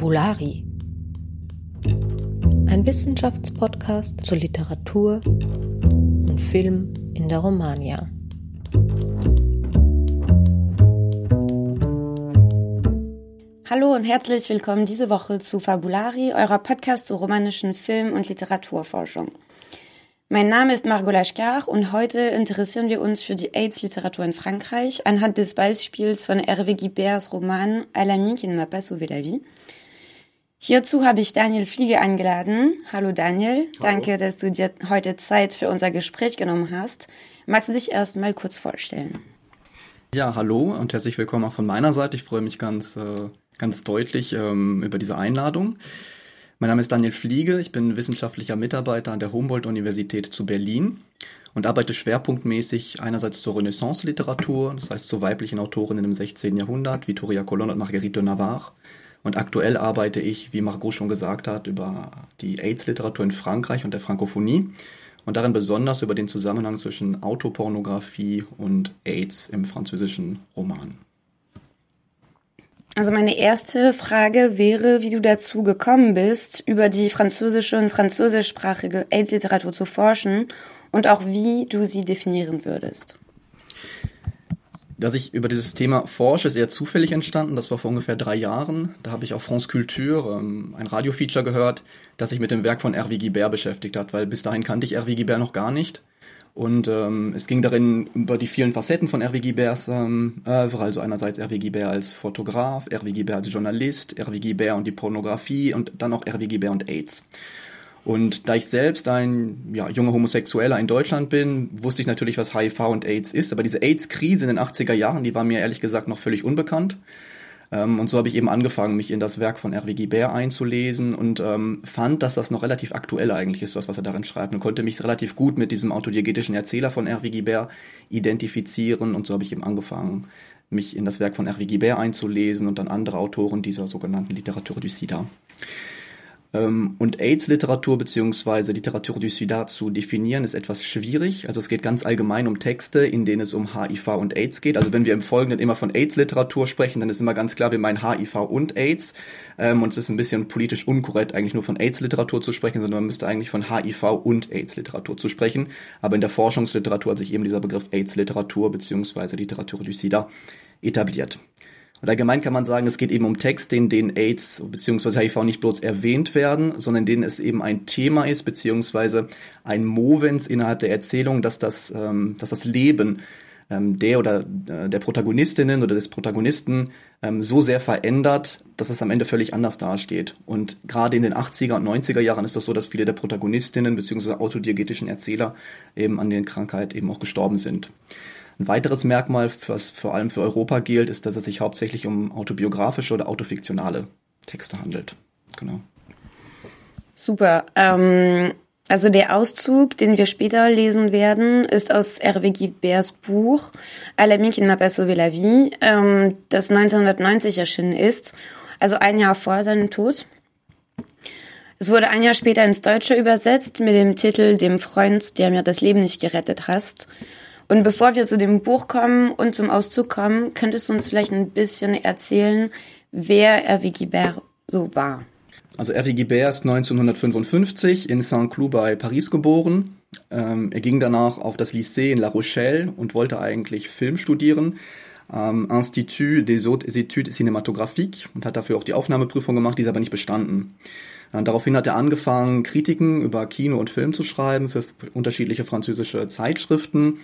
Fabulari. Ein Wissenschaftspodcast zur Literatur und Film in der Romagna. Hallo und herzlich willkommen diese Woche zu Fabulari, eurer Podcast zur romanischen Film- und Literaturforschung. Mein Name ist Margot Lashkar und heute interessieren wir uns für die AIDS-Literatur in Frankreich anhand des Beispiels von Hervé Guiberts Roman À l'ami qui ne m'a pas sauvé la vie. Hierzu habe ich Daniel Fliege eingeladen. Hallo Daniel, Hallo. danke, dass du dir heute Zeit für unser Gespräch genommen hast. Magst du dich erst mal kurz vorstellen? Ja, hallo und herzlich willkommen auch von meiner Seite. Ich freue mich ganz, äh, ganz deutlich ähm, über diese Einladung. Mein Name ist Daniel Fliege, ich bin wissenschaftlicher Mitarbeiter an der Humboldt-Universität zu Berlin und arbeite schwerpunktmäßig einerseits zur Renaissance-Literatur, das heißt zu weiblichen Autorinnen im 16. Jahrhundert, Victoria Colonna und Marguerite de Navarre. Und aktuell arbeite ich, wie Margot schon gesagt hat, über die AIDS-Literatur in Frankreich und der Frankophonie und darin besonders über den Zusammenhang zwischen Autopornografie und AIDS im französischen Roman. Also meine erste Frage wäre, wie du dazu gekommen bist, über die französische und französischsprachige AIDS-Literatur zu forschen und auch wie du sie definieren würdest. Dass ich über dieses Thema forsche, ist eher zufällig entstanden. Das war vor ungefähr drei Jahren. Da habe ich auf France Culture ähm, ein Radiofeature gehört, das sich mit dem Werk von Hervé Guibert beschäftigt hat, weil bis dahin kannte ich Hervé Guibert noch gar nicht. Und ähm, es ging darin über die vielen Facetten von Hervé Guiberts ähm, Oeuvre, also einerseits Hervé Guibert als Fotograf, Hervé Guibert als Journalist, Hervé Guibert und die Pornografie und dann auch Hervé Guibert und AIDS. Und da ich selbst ein ja, junger Homosexueller in Deutschland bin, wusste ich natürlich, was HIV und AIDS ist. Aber diese AIDS-Krise in den 80er Jahren, die war mir ehrlich gesagt noch völlig unbekannt. Ähm, und so habe ich eben angefangen, mich in das Werk von Hervé Guibert einzulesen und ähm, fand, dass das noch relativ aktuell eigentlich ist, was, was er darin schreibt. Und konnte mich relativ gut mit diesem autodiegetischen Erzähler von Hervé Guibert identifizieren. Und so habe ich eben angefangen, mich in das Werk von Hervé Guibert einzulesen und dann andere Autoren dieser sogenannten Literatur du Sida. Ähm, und AIDS-Literatur beziehungsweise Literatur du Sida zu definieren, ist etwas schwierig. Also es geht ganz allgemein um Texte, in denen es um HIV und AIDS geht. Also wenn wir im Folgenden immer von AIDS-Literatur sprechen, dann ist immer ganz klar, wir meinen HIV und AIDS. Ähm, und es ist ein bisschen politisch unkorrekt, eigentlich nur von AIDS-Literatur zu sprechen, sondern man müsste eigentlich von HIV und AIDS-Literatur zu sprechen. Aber in der Forschungsliteratur hat sich eben dieser Begriff AIDS-Literatur beziehungsweise Literatur du Sida etabliert. Und allgemein kann man sagen, es geht eben um Texte, in denen AIDS bzw. HIV nicht bloß erwähnt werden, sondern in denen es eben ein Thema ist, beziehungsweise ein Movens innerhalb der Erzählung, dass das, ähm, dass das Leben ähm, der oder äh, der Protagonistinnen oder des Protagonisten ähm, so sehr verändert, dass es am Ende völlig anders dasteht. Und gerade in den 80er und 90er Jahren ist das so, dass viele der Protagonistinnen bzw. autodiegetischen Erzähler eben an den Krankheit eben auch gestorben sind. Ein weiteres Merkmal, was vor allem für Europa gilt, ist, dass es sich hauptsächlich um autobiografische oder autofiktionale Texte handelt. Genau. Super. Ähm, also der Auszug, den wir später lesen werden, ist aus Hervé Guiberts Buch À l'ami qui ne m'a pas sauvé la vie, ähm, das 1990 erschienen ist, also ein Jahr vor seinem Tod. Es wurde ein Jahr später ins Deutsche übersetzt mit dem Titel Dem Freund, der mir das Leben nicht gerettet hast. Und bevor wir zu dem Buch kommen und zum Auszug kommen, könntest du uns vielleicht ein bisschen erzählen, wer Hervé Guibert so war. Also Hervé Guibert ist 1955 in Saint-Cloud bei Paris geboren. Ähm, er ging danach auf das Lycée in La Rochelle und wollte eigentlich Film studieren am Institut des Hautes Études Cinématographiques und hat dafür auch die Aufnahmeprüfung gemacht, die ist aber nicht bestanden. Äh, daraufhin hat er angefangen, Kritiken über Kino und Film zu schreiben für unterschiedliche französische Zeitschriften.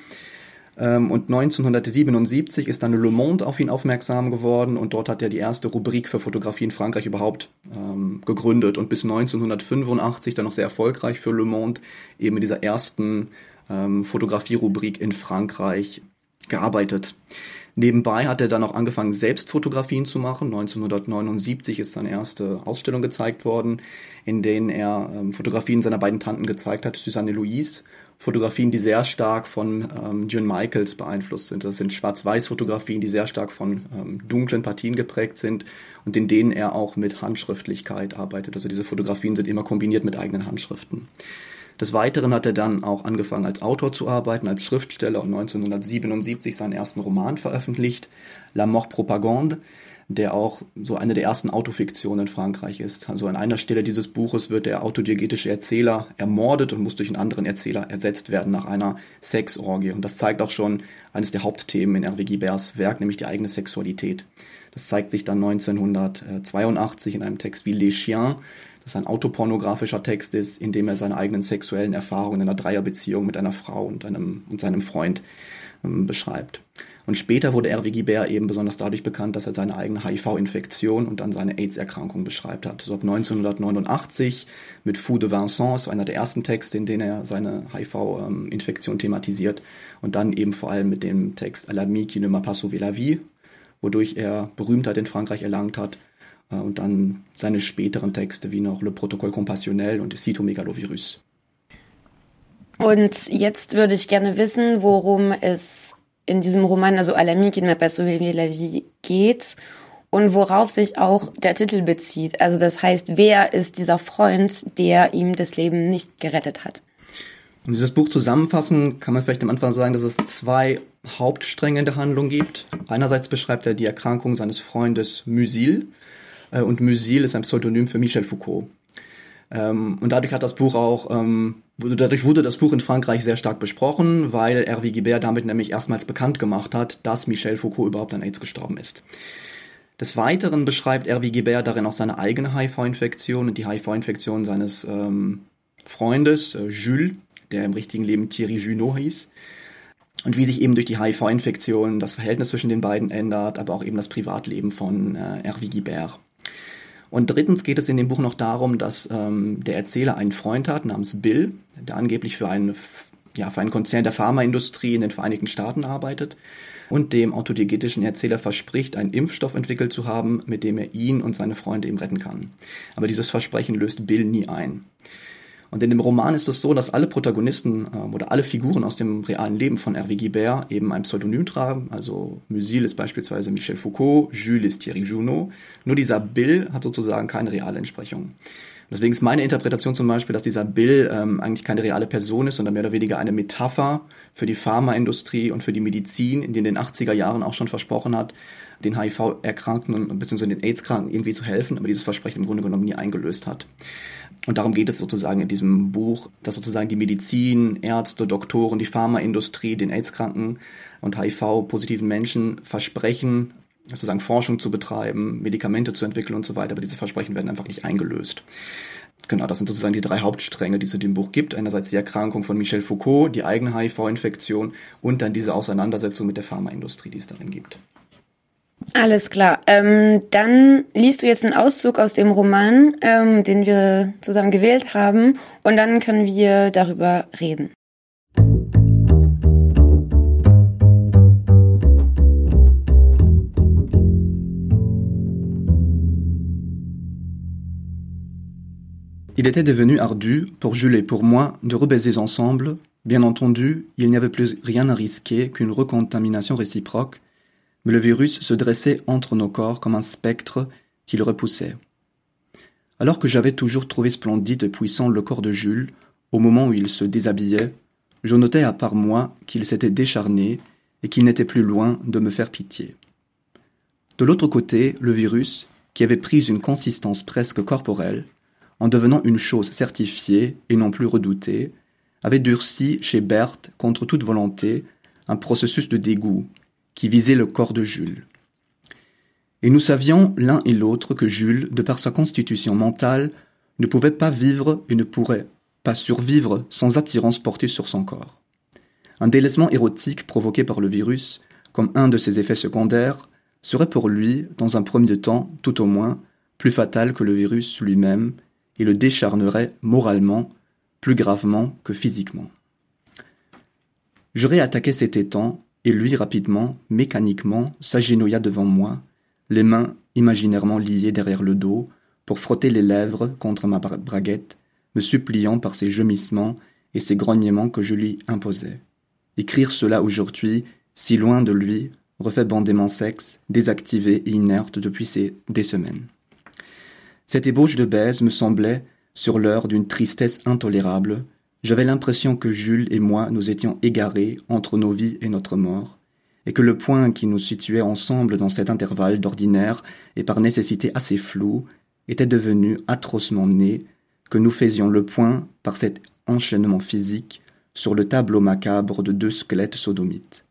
Ähm, und 1977 ist dann Le Monde auf ihn aufmerksam geworden und dort hat er die erste Rubrik für Fotografie in Frankreich überhaupt ähm, gegründet und bis 1985 dann noch sehr erfolgreich für Le Monde eben in dieser ersten ähm, Fotografie-Rubrik in Frankreich gearbeitet. Nebenbei hat er dann auch angefangen, selbst Fotografien zu machen. 1979 ist seine erste Ausstellung gezeigt worden, in denen er ähm, Fotografien seiner beiden Tanten gezeigt hat, Susanne Louise Fotografien, die sehr stark von ähm, June Michaels beeinflusst sind. Das sind Schwarz-Weiß-Fotografien, die sehr stark von ähm, dunklen Partien geprägt sind und in denen er auch mit Handschriftlichkeit arbeitet. Also diese Fotografien sind immer kombiniert mit eigenen Handschriften. Des Weiteren hat er dann auch angefangen als Autor zu arbeiten, als Schriftsteller und 1977 seinen ersten Roman veröffentlicht, La Mort Propagande, der auch so eine der ersten Autofiktionen in Frankreich ist. Also an einer Stelle dieses Buches wird der autodiegetische Erzähler ermordet und muss durch einen anderen Erzähler ersetzt werden nach einer Sexorgie. Und das zeigt auch schon eines der Hauptthemen in Hervé Guiberts Werk, nämlich die eigene Sexualität. Das zeigt sich dann 1982 in einem Text wie Les Chiens, das ein autopornografischer Text ist, in dem er seine eigenen sexuellen Erfahrungen in einer Dreierbeziehung mit einer Frau und, einem, und seinem Freund ähm, beschreibt. Und später wurde Hervé Guibert eben besonders dadurch bekannt, dass er seine eigene HIV-Infektion und dann seine AIDS-Erkrankung beschreibt hat. So ab 1989 mit Fou de Vincent, so einer der ersten Texte, in denen er seine HIV-Infektion thematisiert. Und dann eben vor allem mit dem Text À l'ami qui ne m'a pas sauvé la vie, wodurch er Berühmtheit in Frankreich erlangt hat. Äh, und dann seine späteren Texte wie noch Le Protocole Compassionnel und Cytomegalovirus. Und jetzt würde ich gerne wissen, worum es in diesem Roman, also Alami qui ne m'a pas sauvé la vie, geht und worauf sich auch der Titel bezieht. Also das heißt, wer ist dieser Freund, der ihm das Leben nicht gerettet hat? Um dieses Buch zusammenfassen, kann man vielleicht am Anfang sagen, dass es zwei Hauptstränge in der Handlung gibt. Einerseits beschreibt er die Erkrankung seines Freundes Musil. Äh, und Musil ist ein Pseudonym für Michel Foucault. Ähm, und dadurch hat das Buch auch ähm, Dadurch wurde das Buch in Frankreich sehr stark besprochen, weil Hervé Guibert damit nämlich erstmals bekannt gemacht hat, dass Michel Foucault überhaupt an AIDS gestorben ist. Des Weiteren beschreibt Hervé Guibert darin auch seine eigene HIV-Infektion und die HIV-Infektion seines ähm, Freundes äh, Jules, der im richtigen Leben Thierry Junot hieß. Und wie sich eben durch die HIV-Infektion das Verhältnis zwischen den beiden ändert, aber auch eben das Privatleben von äh, Hervé Guibert. Und drittens geht es in dem Buch noch darum, dass ähm, der Erzähler einen Freund hat namens Bill, der angeblich für einen, ja, für einen Konzern der Pharmaindustrie in den Vereinigten Staaten arbeitet und dem autodiegetischen Erzähler verspricht, einen Impfstoff entwickelt zu haben, mit dem er ihn und seine Freunde eben retten kann. Aber dieses Versprechen löst Bill nie ein. Und in dem Roman ist es so, dass alle Protagonisten äh, oder alle Figuren aus dem realen Leben von Hervé Guibert eben ein Pseudonym tragen. Also Musil ist beispielsweise Michel Foucault, Jules ist Thierry Junot. Nur dieser Bill hat sozusagen keine reale Entsprechung. Deswegen ist meine Interpretation zum Beispiel, dass dieser Bill ähm, eigentlich keine reale Person ist, sondern mehr oder weniger eine Metapher für die Pharmaindustrie und für die Medizin, in die in den 80er Jahren auch schon versprochen hat, den HIV-Erkrankten bzw. den AIDS-Kranken irgendwie zu helfen, aber dieses Versprechen im Grunde genommen nie eingelöst hat. Und darum geht es sozusagen in diesem Buch, dass sozusagen die Medizin, Ärzte, Doktoren, die Pharmaindustrie den AIDS-Kranken und HIV-positiven Menschen versprechen, sozusagen Forschung zu betreiben, Medikamente zu entwickeln und so weiter, aber diese Versprechen werden einfach nicht eingelöst. Genau, das sind sozusagen die drei Hauptstränge, die es in dem Buch gibt. Einerseits die Erkrankung von Michel Foucault, die eigene HIV-Infektion und dann diese Auseinandersetzung mit der Pharmaindustrie, die es darin gibt. Alles klar. Ähm, dann liest du jetzt einen Auszug aus dem Roman, ähm, den wir zusammen gewählt haben, und dann können wir darüber reden. Il était devenu ardu, pour Jules et pour moi, de rebaiser ensemble. Bien entendu, il n'y avait plus rien à risquer qu'une recontamination réciproque, mais le virus se dressait entre nos corps comme un spectre qui le repoussait. Alors que j'avais toujours trouvé splendide et puissant le corps de Jules, au moment où il se déshabillait, je notais à part moi qu'il s'était décharné et qu'il n'était plus loin de me faire pitié. De l'autre côté, le virus, qui avait pris une consistance presque corporelle, en devenant une chose certifiée et non plus redoutée, avait durci chez Berthe, contre toute volonté, un processus de dégoût qui visait le corps de Jules. Et nous savions l'un et l'autre que Jules, de par sa constitution mentale, ne pouvait pas vivre et ne pourrait pas survivre sans attirance portée sur son corps. Un délaissement érotique provoqué par le virus, comme un de ses effets secondaires, serait pour lui, dans un premier temps, tout au moins, plus fatal que le virus lui-même, et le décharnerait moralement, plus gravement que physiquement. J'aurais attaqué cet étang et lui rapidement, mécaniquement, s'agenouilla devant moi, les mains imaginairement liées derrière le dos, pour frotter les lèvres contre ma braguette, me suppliant par ses gemissements et ses grognements que je lui imposais. Écrire cela aujourd'hui, si loin de lui, refait bander sexe, désactivé et inerte depuis des semaines. Cette ébauche de baise me semblait, sur l'heure d'une tristesse intolérable, j'avais l'impression que Jules et moi nous étions égarés entre nos vies et notre mort, et que le point qui nous situait ensemble dans cet intervalle d'ordinaire et par nécessité assez flou était devenu atrocement né, que nous faisions le point par cet enchaînement physique sur le tableau macabre de deux squelettes sodomites.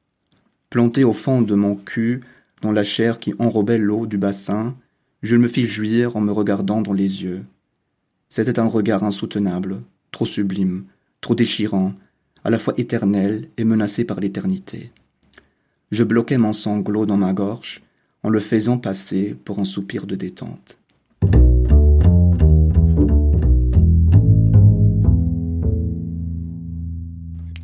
Planté au fond de mon cul, dans la chair qui enrobait l'eau du bassin, je me fis jouir en me regardant dans les yeux. C'était un regard insoutenable, trop sublime, trop déchirant, à la fois éternel et menacé par l'éternité. Je bloquais mon sanglot dans ma gorge en le faisant passer pour un soupir de détente.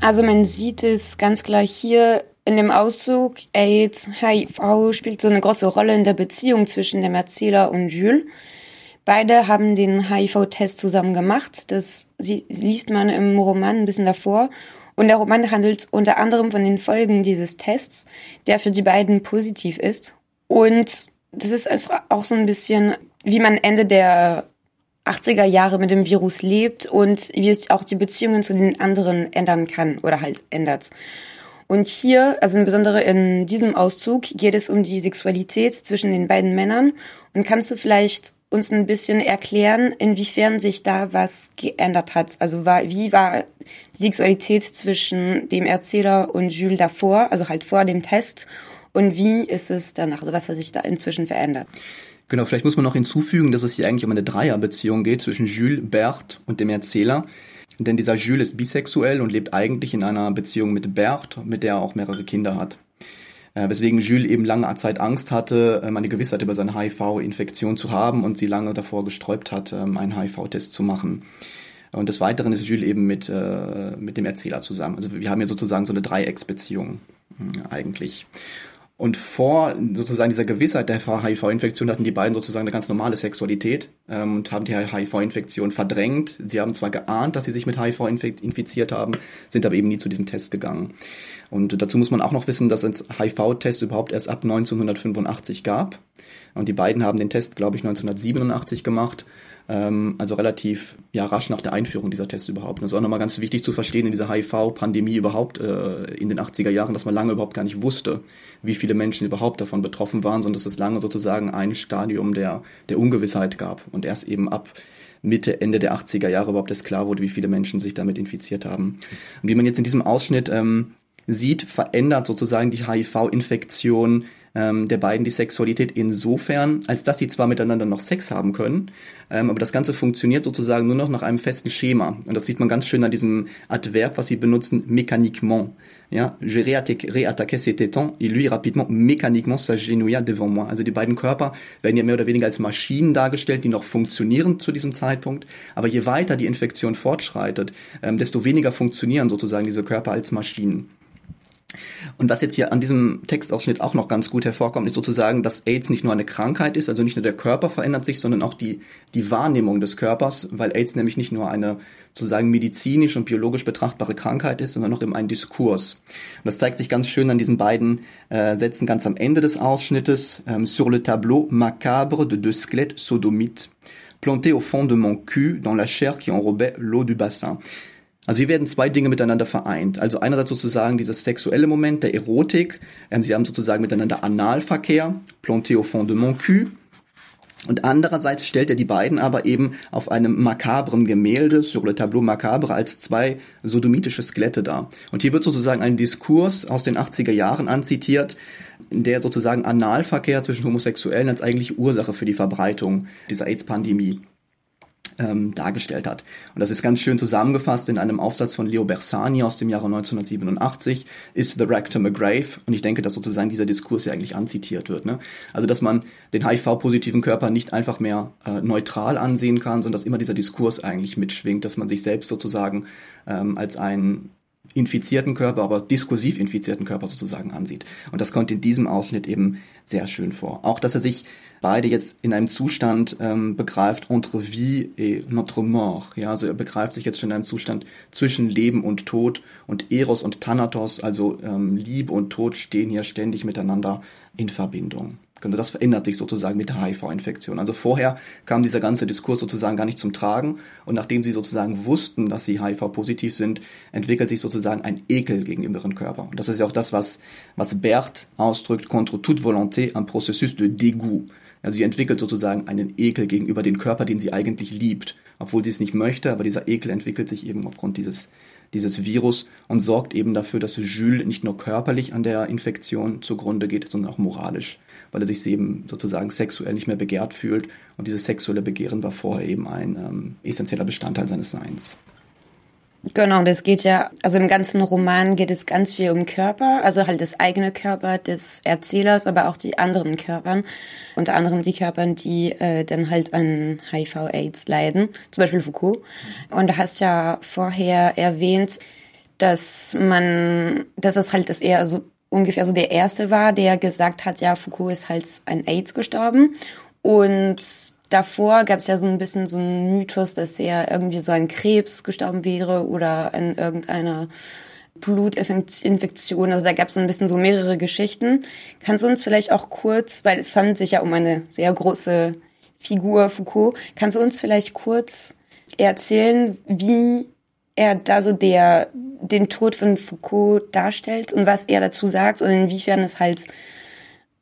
Also man sieht es ganz klar hier in dem Auszug, AIDS, HIV spielt so eine große Rolle in der Beziehung zwischen dem Erzähler und Jules. Beide haben den HIV-Test zusammen gemacht. Das liest man im Roman ein bisschen davor. Und der Roman handelt unter anderem von den Folgen dieses Tests, der für die beiden positiv ist. Und das ist also auch so ein bisschen, wie man Ende der 80er Jahre mit dem Virus lebt und wie es auch die Beziehungen zu den anderen ändern kann oder halt ändert. Und hier, also insbesondere in diesem Auszug, geht es um die Sexualität zwischen den beiden Männern. Und kannst du vielleicht uns ein bisschen erklären, inwiefern sich da was geändert hat? Also war, wie war die Sexualität zwischen dem Erzähler und Jules davor, also halt vor dem Test? Und wie ist es danach? Also was hat sich da inzwischen verändert? Genau, vielleicht muss man noch hinzufügen, dass es hier eigentlich um eine Dreierbeziehung geht zwischen Jules, Bert und dem Erzähler. Denn dieser Jules ist bisexuell und lebt eigentlich in einer Beziehung mit Bert, mit der er auch mehrere Kinder hat. Äh, weswegen Jules eben lange Zeit Angst hatte, ähm, eine Gewissheit über seine HIV-Infektion zu haben und sie lange davor gesträubt hat, ähm, einen HIV-Test zu machen. Und des Weiteren ist Jules eben mit, äh, mit dem Erzähler zusammen. Also wir haben hier sozusagen so eine Dreiecksbeziehung äh, eigentlich. Und vor sozusagen dieser Gewissheit der HIV-Infektion hatten die beiden sozusagen eine ganz normale Sexualität ähm, und haben die HIV-Infektion verdrängt. Sie haben zwar geahnt, dass sie sich mit HIV infiziert haben, sind aber eben nie zu diesem Test gegangen. Und dazu muss man auch noch wissen, dass es HIV-Test überhaupt erst ab 1985 gab. Und die beiden haben den Test, glaube ich, 1987 gemacht ähm, also relativ ja, rasch nach der Einführung dieser Tests überhaupt. Das ist auch nochmal ganz wichtig zu verstehen in dieser HIV-Pandemie überhaupt äh, in den 80er Jahren, dass man lange überhaupt gar nicht wusste, wie viele Menschen überhaupt davon betroffen waren, sondern dass es lange sozusagen ein Stadium der, der Ungewissheit gab. Und erst eben ab Mitte, Ende der 80er Jahre überhaupt erst klar wurde, wie viele Menschen sich damit infiziert haben. Und wie man jetzt in diesem Ausschnitt ähm, sieht, verändert sozusagen die HIV-Infektion ähm, der beiden die Sexualität insofern, als dass sie zwar miteinander noch Sex haben können, ähm, aber das Ganze funktioniert sozusagen nur noch nach einem festen Schema. Und das sieht man ganz schön an diesem Adverb, was sie benutzen, mécaniquement. Ja, j'ai réattaqué ses tétons et lui rapidement mécaniquement s'agenouilla devant moi. Also die beiden Körper werden ja mehr oder weniger als Maschinen dargestellt, die noch funktionieren zu diesem Zeitpunkt. Aber je weiter die Infektion fortschreitet, ähm, desto weniger funktionieren sozusagen diese Körper als Maschinen. Und was jetzt hier an diesem Textausschnitt auch noch ganz gut hervorkommt, ist sozusagen, dass AIDS nicht nur eine Krankheit ist, also nicht nur der Körper verändert sich, sondern auch die, die Wahrnehmung des Körpers, weil AIDS nämlich nicht nur eine sozusagen medizinisch und biologisch betrachtbare Krankheit ist, sondern auch eben ein Diskurs. Und das zeigt sich ganz schön an diesen beiden äh, Sätzen ganz am Ende des Ausschnittes. Ähm, Sur le tableau macabre de deux squelettes sodomites, plantés au fond de mon cul dans la chair qui enrobait l'eau du bassin. Also hier werden zwei Dinge miteinander vereint. Also einerseits sozusagen dieses sexuelle Moment der Erotik. Ähm, sie haben sozusagen miteinander Analverkehr, planté au fond de mon cul. Und andererseits stellt er die beiden aber eben auf einem makabren Gemälde, sur le tableau macabre, als zwei sodomitische Skelette dar. Und hier wird sozusagen ein Diskurs aus den 80er Jahren anzitiert, in der sozusagen Analverkehr zwischen Homosexuellen als eigentlich Ursache für die Verbreitung dieser AIDS-Pandemie ähm, dargestellt hat. Und das ist ganz schön zusammengefasst in einem Aufsatz von Leo Bersani aus dem Jahre 1987, Is the Rectum a Grave? Und ich denke, dass sozusagen dieser Diskurs ja eigentlich anzitiert wird. Ne? Also, dass man den HIV-positiven Körper nicht einfach mehr äh, neutral ansehen kann, sondern dass immer dieser Diskurs eigentlich mitschwingt, dass man sich selbst sozusagen ähm, als einen infizierten Körper, aber diskursiv infizierten Körper sozusagen ansieht. Und das kommt in diesem Ausschnitt eben sehr schön vor. Auch, dass er sich beide jetzt in einem Zustand ähm, begreift entre vie et notre mort. Ja, also er begreift sich jetzt schon in einem Zustand zwischen Leben und Tod und Eros und Thanatos, also ähm, Liebe und Tod stehen hier ständig miteinander in Verbindung. Also das verändert sich sozusagen mit der HIV-Infektion. Also vorher kam dieser ganze Diskurs sozusagen gar nicht zum Tragen und nachdem sie sozusagen wussten, dass sie HIV-positiv sind, entwickelt sich sozusagen ein Ekel gegenüber ihrem Körper. Und das ist ja auch das, was, was Berthe ausdrückt, contre toute volonté, un processus de dégoût. Also sie entwickelt sozusagen einen Ekel gegenüber dem Körper, den sie eigentlich liebt, obwohl sie es nicht möchte, aber dieser Ekel entwickelt sich eben aufgrund dieses dieses Virus und sorgt eben dafür, dass Jules nicht nur körperlich an der Infektion zugrunde geht, sondern auch moralisch, weil er sich eben sozusagen sexuell nicht mehr begehrt fühlt und dieses sexuelle Begehren war vorher eben ein ähm, essentieller Bestandteil seines Seins. Genau, das geht ja, also im ganzen Roman geht es ganz viel um Körper, also halt das eigene Körper des Erzählers, aber auch die anderen Körpern, unter anderem die Körpern, die äh, dann halt an HIV-Aids leiden, zum Beispiel Foucault. Und du hast ja vorher erwähnt, dass man, dass es halt das eher so ungefähr so der erste war, der gesagt hat, ja, Foucault ist halt an AIDS gestorben und davor gab es ja so ein bisschen so einen Mythos, dass er irgendwie so an Krebs gestorben wäre oder an irgendeiner Blutinfektion. Also da gab es so ein bisschen so mehrere Geschichten. Kannst du uns vielleicht auch kurz, weil es handelt sich ja um eine sehr große Figur Foucault, kannst du uns vielleicht kurz erzählen, wie er da so der den Tod von Foucault darstellt und was er dazu sagt und inwiefern es halt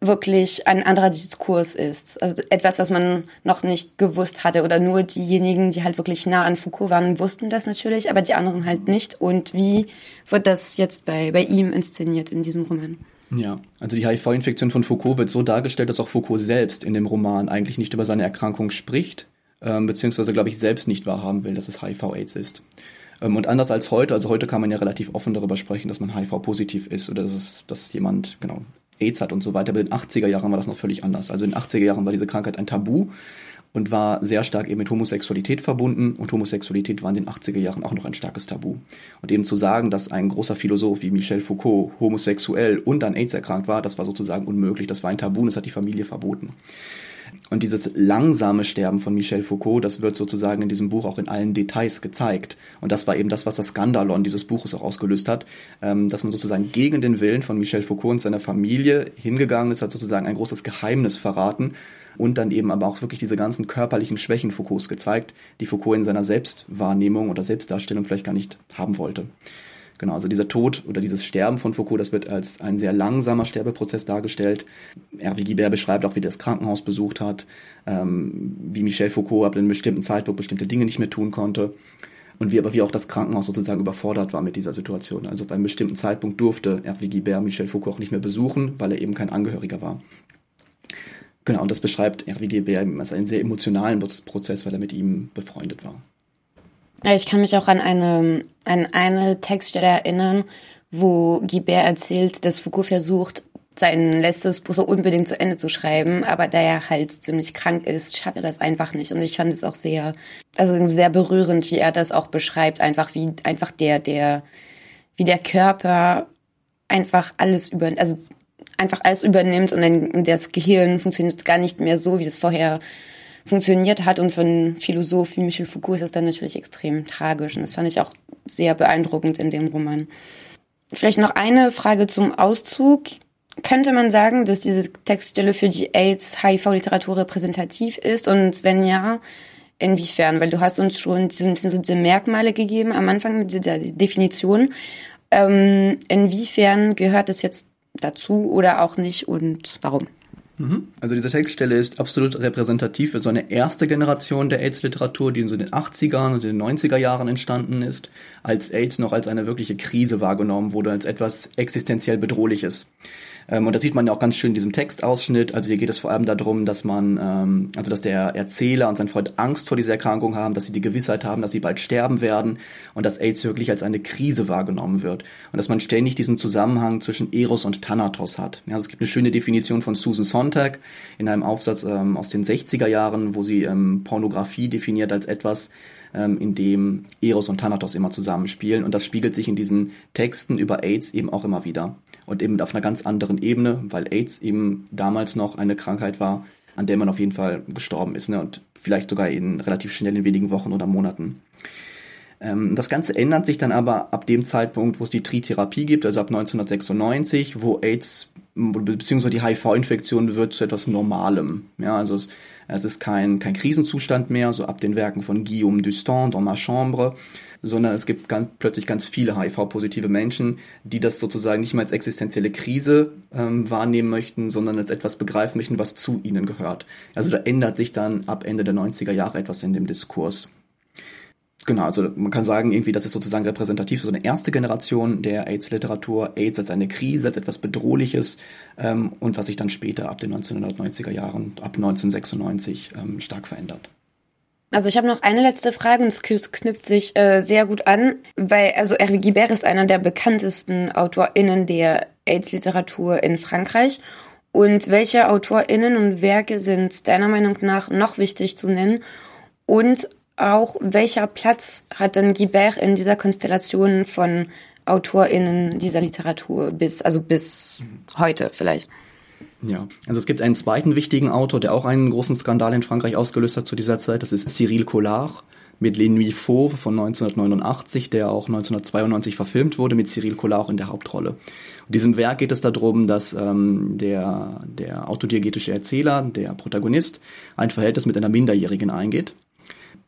wirklich ein anderer Diskurs ist. Also etwas, was man noch nicht gewusst hatte oder nur diejenigen, die halt wirklich nah an Foucault waren, wussten das natürlich, aber die anderen halt nicht. Und wie wird das jetzt bei, bei ihm inszeniert in diesem Roman? Ja, also die HIV-Infektion von Foucault wird so dargestellt, dass auch Foucault selbst in dem Roman eigentlich nicht über seine Erkrankung spricht, ähm, beziehungsweise, glaube ich, selbst nicht wahrhaben will, dass es HIV-Aids ist. Ähm, und anders als heute, also heute kann man ja relativ offen darüber sprechen, dass man HIV-positiv ist oder dass, es, dass jemand, genau, AIDS hat und so weiter. Aber in den 80er Jahren war das noch völlig anders. Also in den 80er Jahren war diese Krankheit ein Tabu und war sehr stark eben mit Homosexualität verbunden und Homosexualität war in den 80er Jahren auch noch ein starkes Tabu. Und eben zu sagen, dass ein großer Philosoph wie Michel Foucault homosexuell und an AIDS erkrankt war, das war sozusagen unmöglich. Das war ein Tabu und das hat die Familie verboten. Und dieses langsame Sterben von Michel Foucault, das wird sozusagen in diesem Buch auch in allen Details gezeigt. Und das war eben das, was das Skandalon dieses Buches auch ausgelöst hat, ähm, dass man sozusagen gegen den Willen von Michel Foucault und seiner Familie hingegangen ist, hat sozusagen ein großes Geheimnis verraten und dann eben aber auch wirklich diese ganzen körperlichen Schwächen Foucaults gezeigt, die Foucault in seiner Selbstwahrnehmung oder Selbstdarstellung vielleicht gar nicht haben wollte. Genau, also dieser Tod oder dieses Sterben von Foucault, das wird als ein sehr langsamer Sterbeprozess dargestellt. Hervé Guibert beschreibt auch, wie er das Krankenhaus besucht hat, ähm, wie Michel Foucault ab einem bestimmten Zeitpunkt bestimmte Dinge nicht mehr tun konnte und wie aber wie auch das Krankenhaus sozusagen überfordert war mit dieser Situation. Also bei einem bestimmten Zeitpunkt durfte Hervé Guibert Michel Foucault auch nicht mehr besuchen, weil er eben kein Angehöriger war. Genau, und das beschreibt Hervé Guibert als einen sehr emotionalen Prozess, weil er mit ihm befreundet war. Ich kann mich auch an eine, an eine Textstelle erinnern, wo Guibert erzählt, dass Foucault versucht, sein letztes Buch so unbedingt zu Ende zu schreiben, aber da er halt ziemlich krank ist, schafft er das einfach nicht. Und ich fand es auch sehr, also sehr berührend, wie er das auch beschreibt, einfach wie einfach der, der, wie der Körper einfach alles über, also einfach alles übernimmt und dann das Gehirn funktioniert gar nicht mehr so, wie es vorher funktioniert hat. Und für einen Philosoph wie Michel Foucault ist es dann natürlich extrem tragisch. Und das fand ich auch sehr beeindruckend in dem Roman. Vielleicht noch eine Frage zum Auszug. Könnte man sagen, dass diese Textstelle für die AIDS-HIV-Literatur repräsentativ ist? Und wenn ja, inwiefern? Weil du hast uns schon ein bisschen so diese Merkmale gegeben am Anfang mit dieser Definition. Ähm, inwiefern gehört das jetzt dazu oder auch nicht und warum? Mhm. Also diese Textstelle ist absolut repräsentativ für so eine erste Generation der AIDS-Literatur, die in so den 80ern und den 90er Jahren entstanden ist, als AIDS noch als eine wirkliche Krise wahrgenommen wurde, als etwas existenziell bedrohliches. Ähm, und das sieht man ja auch ganz schön in diesem Textausschnitt. Also hier geht es vor allem darum, dass man, ähm, also dass der Erzähler und sein Freund Angst vor dieser Erkrankung haben, dass sie die Gewissheit haben, dass sie bald sterben werden und dass AIDS wirklich als eine Krise wahrgenommen wird. Und dass man ständig diesen Zusammenhang zwischen Eros und Thanatos hat. Ja, also es gibt eine schöne Definition von Susan Sontag in einem Aufsatz ähm, aus den 60er Jahren, wo sie ähm, Pornografie definiert als etwas, ähm, in dem Eros und Thanatos immer zusammenspielen. Und das spiegelt sich in diesen Texten über AIDS eben auch immer wieder. Und eben auf einer ganz anderen Ebene, weil AIDS eben damals noch eine Krankheit war, an der man auf jeden Fall gestorben ist. Ne? Und vielleicht sogar in relativ schnell in wenigen Wochen oder Monaten. Ähm, das Ganze ändert sich dann aber ab dem Zeitpunkt, wo es die Tritherapie gibt, also ab 1996, wo AIDS beziehungsweise die HIV-Infektion wird zu etwas Normalem. Ja, also es, es ist kein, kein Krisenzustand mehr, so ab den Werken von Guillaume Dustan, Dans ma chambre, sondern es gibt ganz, plötzlich ganz viele HIV-positive Menschen, die das sozusagen nicht mehr als existenzielle Krise ähm, wahrnehmen möchten, sondern als etwas begreifen möchten, was zu ihnen gehört. Also da ändert sich dann ab Ende der 90er Jahre etwas in dem Diskurs. Genau, also man kann sagen, irgendwie, das ist sozusagen repräsentativ für so eine erste Generation der AIDS-Literatur, AIDS als eine Krise, als etwas Bedrohliches ähm, und was sich dann später ab den 1990er Jahren, ab 1996 ähm, stark verändert. Also ich habe noch eine letzte Frage und es knüpft sich äh, sehr gut an, weil also Hervé Guibert ist einer der bekanntesten AutorInnen der AIDS-Literatur in Frankreich. Und welche AutorInnen und Werke sind deiner Meinung nach noch wichtig zu nennen? Und auch welcher Platz hat denn Guibert in dieser Konstellation von AutorInnen dieser Literatur bis, also bis heute vielleicht? Ja, also es gibt einen zweiten wichtigen Autor, der auch einen großen Skandal in Frankreich ausgelöst hat zu dieser Zeit. Das ist Cyril Collard mit Les Nuits Fauves von 1989, der auch 1992 verfilmt wurde, mit Cyril Collard in der Hauptrolle. In diesem Werk geht es darum, dass ähm, der, der autodiegetische Erzähler, der Protagonist, ein Verhältnis mit einer Minderjährigen eingeht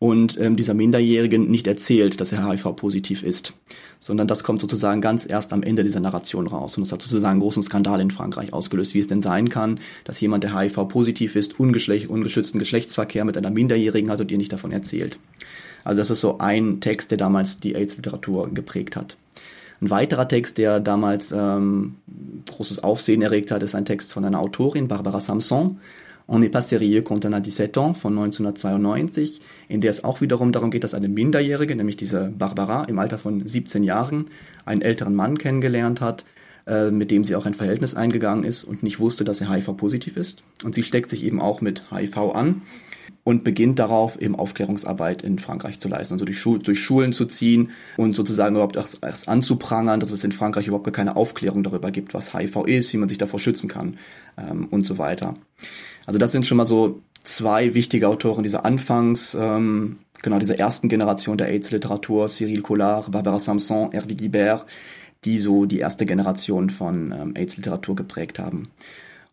und ähm, dieser Minderjährigen nicht erzählt, dass er HIV-positiv ist, sondern das kommt sozusagen ganz erst am Ende dieser Narration raus. Und das hat sozusagen einen großen Skandal in Frankreich ausgelöst, wie es denn sein kann, dass jemand, der HIV-positiv ist, ungeschlecht, ungeschützten Geschlechtsverkehr mit einer Minderjährigen hat und ihr nicht davon erzählt. Also das ist so ein Text, der damals die AIDS-Literatur geprägt hat. Ein weiterer Text, der damals ähm, großes Aufsehen erregt hat, ist ein Text von einer Autorin, Barbara Samson, On n'est pas sérieux quand on a 17 ans von 1992, in der es auch wiederum darum geht, dass eine Minderjährige, nämlich diese Barbara im Alter von 17 Jahren, einen älteren Mann kennengelernt hat, äh, mit dem sie auch ein Verhältnis eingegangen ist und nicht wusste, dass er HIV-positiv ist. Und sie steckt sich eben auch mit HIV an und beginnt darauf, eben Aufklärungsarbeit in Frankreich zu leisten, also durch, Schu durch Schulen zu ziehen und sozusagen überhaupt erst, erst anzuprangern, dass es in Frankreich überhaupt keine Aufklärung darüber gibt, was HIV ist, wie man sich davor schützen kann ähm, und so weiter. Also das sind schon mal so zwei wichtige Autoren dieser Anfangs, ähm, genau dieser ersten Generation der AIDS-Literatur, Cyril Collard, Barbara Samson, Hervé Guibert, die so die erste Generation von ähm, AIDS-Literatur geprägt haben.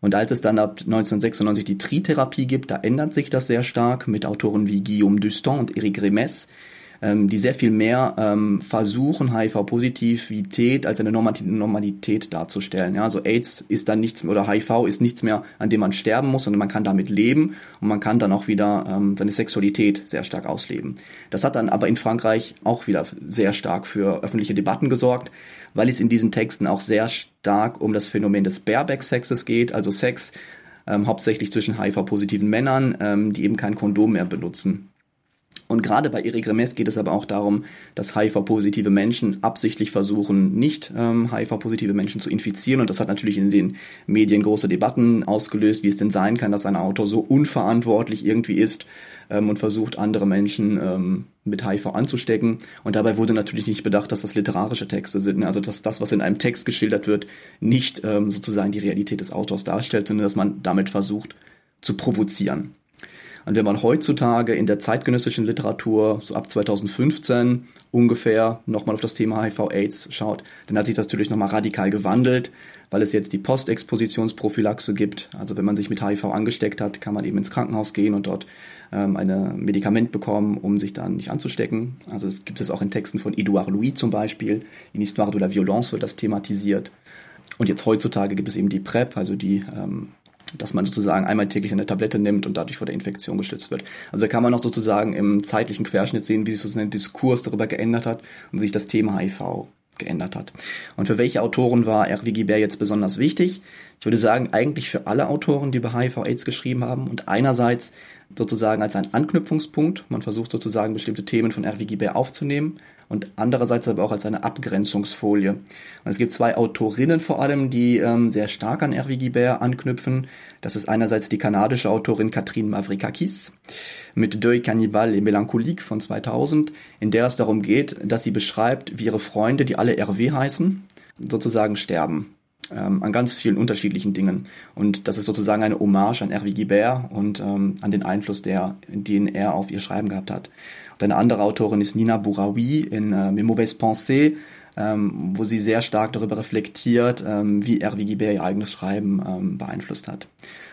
Und als es dann ab 1996 die Tritherapie gibt, da ändert sich das sehr stark mit Autoren wie Guillaume Dustan und Eric Remes, ähm, die sehr viel mehr ähm, versuchen, HIV-Positivität als eine Normalität darzustellen. Ja, also AIDS ist dann nichts oder HIV ist nichts mehr, an dem man sterben muss, sondern man kann damit leben und man kann dann auch wieder ähm, seine Sexualität sehr stark ausleben. Das hat dann aber in Frankreich auch wieder sehr stark für öffentliche Debatten gesorgt, weil es in diesen Texten auch sehr stark um das Phänomen des Bareback-Sexes geht, also Sex ähm, hauptsächlich zwischen HIV-positiven Männern, ähm, die eben kein Kondom mehr benutzen. Und gerade bei Eric Remes geht es aber auch darum, dass HIV-positive Menschen absichtlich versuchen, nicht ähm, HIV-positive Menschen zu infizieren. Und das hat natürlich in den Medien große Debatten ausgelöst, wie es denn sein kann, dass ein Autor so unverantwortlich irgendwie ist ähm, und versucht, andere Menschen ähm, mit HIV anzustecken. Und dabei wurde natürlich nicht bedacht, dass das literarische Texte sind. Also dass das, was in einem Text geschildert wird, nicht ähm, sozusagen die Realität des Autors darstellt, sondern dass man damit versucht zu provozieren. Und wenn man heutzutage in der zeitgenössischen Literatur so ab 2015 ungefähr nochmal auf das Thema HIV-Aids schaut, dann hat sich das natürlich nochmal radikal gewandelt, weil es jetzt die Postexpositionsprophylaxe gibt. Also wenn man sich mit HIV angesteckt hat, kann man eben ins Krankenhaus gehen und dort ähm, ein Medikament bekommen, um sich dann nicht anzustecken. Also es gibt es auch in Texten von Edouard Louis zum Beispiel. In Histoire de la Violence wird das thematisiert. Und jetzt heutzutage gibt es eben die PrEP, also die ähm, dass man sozusagen einmal täglich eine Tablette nimmt und dadurch vor der Infektion geschützt wird. Also da kann man noch sozusagen im zeitlichen Querschnitt sehen, wie sich sozusagen der Diskurs darüber geändert hat und wie sich das Thema HIV geändert hat. Und für welche Autoren war Hervé Guibert jetzt besonders wichtig? Ich würde sagen, eigentlich für alle Autoren, die über HIV-Aids geschrieben haben und einerseits sozusagen als ein Anknüpfungspunkt. Man versucht sozusagen bestimmte Themen von Hervé Guibert aufzunehmen und andererseits aber auch als eine Abgrenzungsfolie. Und es gibt zwei Autorinnen vor allem, die ähm, sehr stark an Hervé Guibert anknüpfen. Das ist einerseits die kanadische Autorin Catherine Mavrikakis mit Deuil Cannibal et Mélancolique von 2000, in der es darum geht, dass sie beschreibt, wie ihre Freunde, die alle Hervé heißen, sozusagen sterben ähm, an ganz vielen unterschiedlichen Dingen. Und das ist sozusagen eine Hommage an Hervé Guibert und ähm, an den Einfluss, der, den er auf ihr Schreiben gehabt hat. Und eine andere Autorin ist Nina Bouraoui in äh, Mes Mauvaises Pensées, ähm, wo sie sehr stark darüber reflektiert, ähm, wie Hervé Guibert ihr eigenes Schreiben ähm, beeinflusst hat.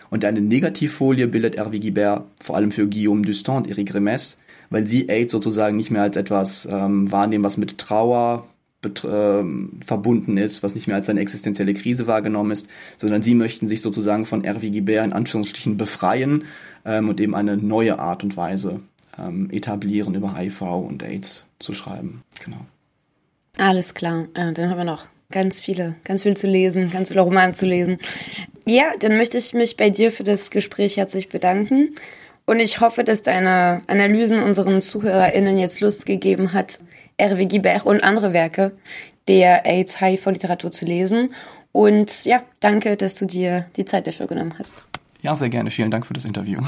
Und eine Negativfolie bildet Hervé Guibert vor allem für Guillaume Dustan und Eric Remes, weil sie AIDS sozusagen nicht mehr als etwas ähm, wahrnehmen, was mit Trauer äh, verbunden ist, was nicht mehr als eine existenzielle Krise wahrgenommen ist, sondern sie möchten sich sozusagen von Hervé Guibert in Anführungsstrichen befreien ähm, und eben eine neue Art und Weise ähm, etablieren, über HIV und AIDS zu schreiben. Genau. Alles klar. Äh, dann haben wir noch ganz viele, ganz viel zu lesen, ganz viele Romane zu lesen. Ja, dann möchte ich mich bei dir für das Gespräch herzlich bedanken. Und ich hoffe, dass deine Analysen unseren ZuhörerInnen jetzt Lust gegeben hat, Hervé Guibert und andere Werke der AIDS-HIV-Literatur zu lesen. Und ja, danke, dass du dir die Zeit dafür genommen hast. Ja, sehr gerne. Vielen Dank für das Interview.